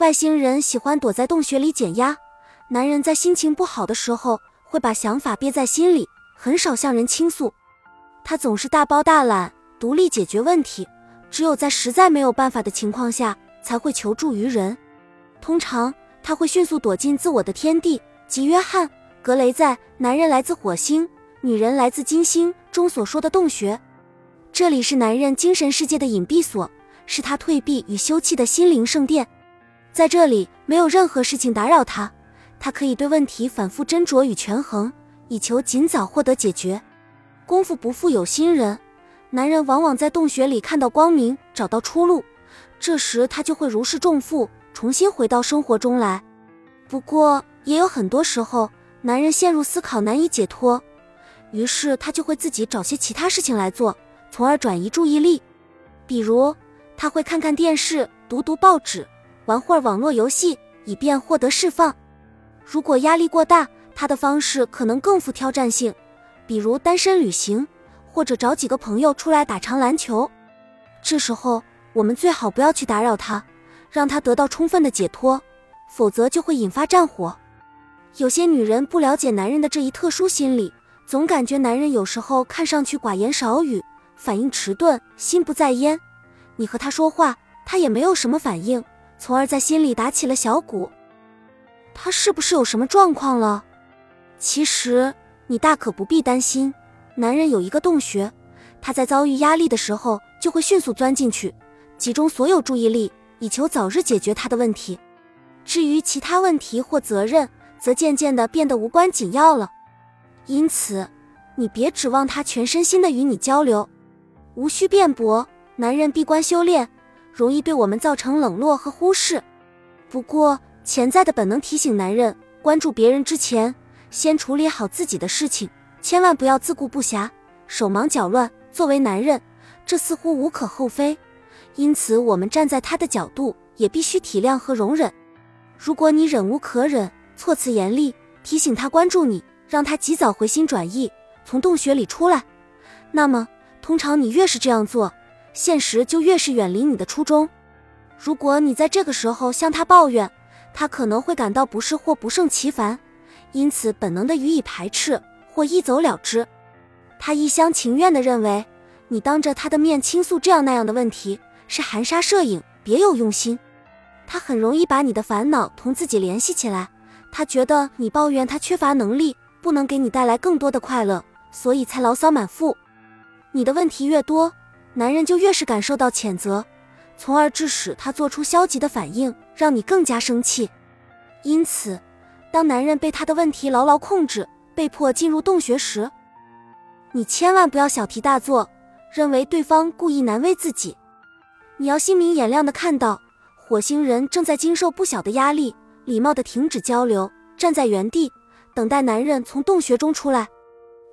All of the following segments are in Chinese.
外星人喜欢躲在洞穴里减压，男人在心情不好的时候会把想法憋在心里，很少向人倾诉。他总是大包大揽，独立解决问题，只有在实在没有办法的情况下才会求助于人。通常他会迅速躲进自我的天地，即约翰·格雷在《男人来自火星，女人来自金星》中所说的洞穴。这里是男人精神世界的隐蔽所，是他退避与休憩的心灵圣殿。在这里，没有任何事情打扰他，他可以对问题反复斟酌与权衡，以求尽早获得解决。功夫不负有心人，男人往往在洞穴里看到光明，找到出路，这时他就会如释重负，重新回到生活中来。不过，也有很多时候，男人陷入思考难以解脱，于是他就会自己找些其他事情来做，从而转移注意力。比如，他会看看电视，读读报纸。玩会儿网络游戏，以便获得释放。如果压力过大，他的方式可能更富挑战性，比如单身旅行，或者找几个朋友出来打场篮球。这时候，我们最好不要去打扰他，让他得到充分的解脱，否则就会引发战火。有些女人不了解男人的这一特殊心理，总感觉男人有时候看上去寡言少语，反应迟钝，心不在焉。你和他说话，他也没有什么反应。从而在心里打起了小鼓，他是不是有什么状况了？其实你大可不必担心。男人有一个洞穴，他在遭遇压力的时候就会迅速钻进去，集中所有注意力，以求早日解决他的问题。至于其他问题或责任，则渐渐的变得无关紧要了。因此，你别指望他全身心的与你交流，无需辩驳。男人闭关修炼。容易对我们造成冷落和忽视。不过，潜在的本能提醒男人，关注别人之前，先处理好自己的事情，千万不要自顾不暇、手忙脚乱。作为男人，这似乎无可厚非。因此，我们站在他的角度，也必须体谅和容忍。如果你忍无可忍，措辞严厉，提醒他关注你，让他及早回心转意，从洞穴里出来，那么，通常你越是这样做。现实就越是远离你的初衷。如果你在这个时候向他抱怨，他可能会感到不适或不胜其烦，因此本能的予以排斥或一走了之。他一厢情愿地认为你当着他的面倾诉这样那样的问题是含沙射影，别有用心。他很容易把你的烦恼同自己联系起来，他觉得你抱怨他缺乏能力，不能给你带来更多的快乐，所以才牢骚满腹。你的问题越多。男人就越是感受到谴责，从而致使他做出消极的反应，让你更加生气。因此，当男人被他的问题牢牢控制，被迫进入洞穴时，你千万不要小题大做，认为对方故意难为自己。你要心明眼亮的看到，火星人正在经受不小的压力，礼貌的停止交流，站在原地等待男人从洞穴中出来。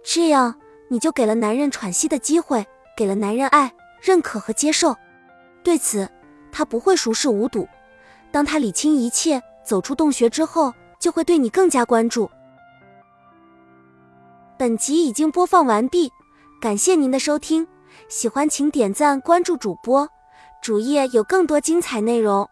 这样，你就给了男人喘息的机会。给了男人爱、认可和接受，对此他不会熟视无睹。当他理清一切，走出洞穴之后，就会对你更加关注。本集已经播放完毕，感谢您的收听，喜欢请点赞关注主播，主页有更多精彩内容。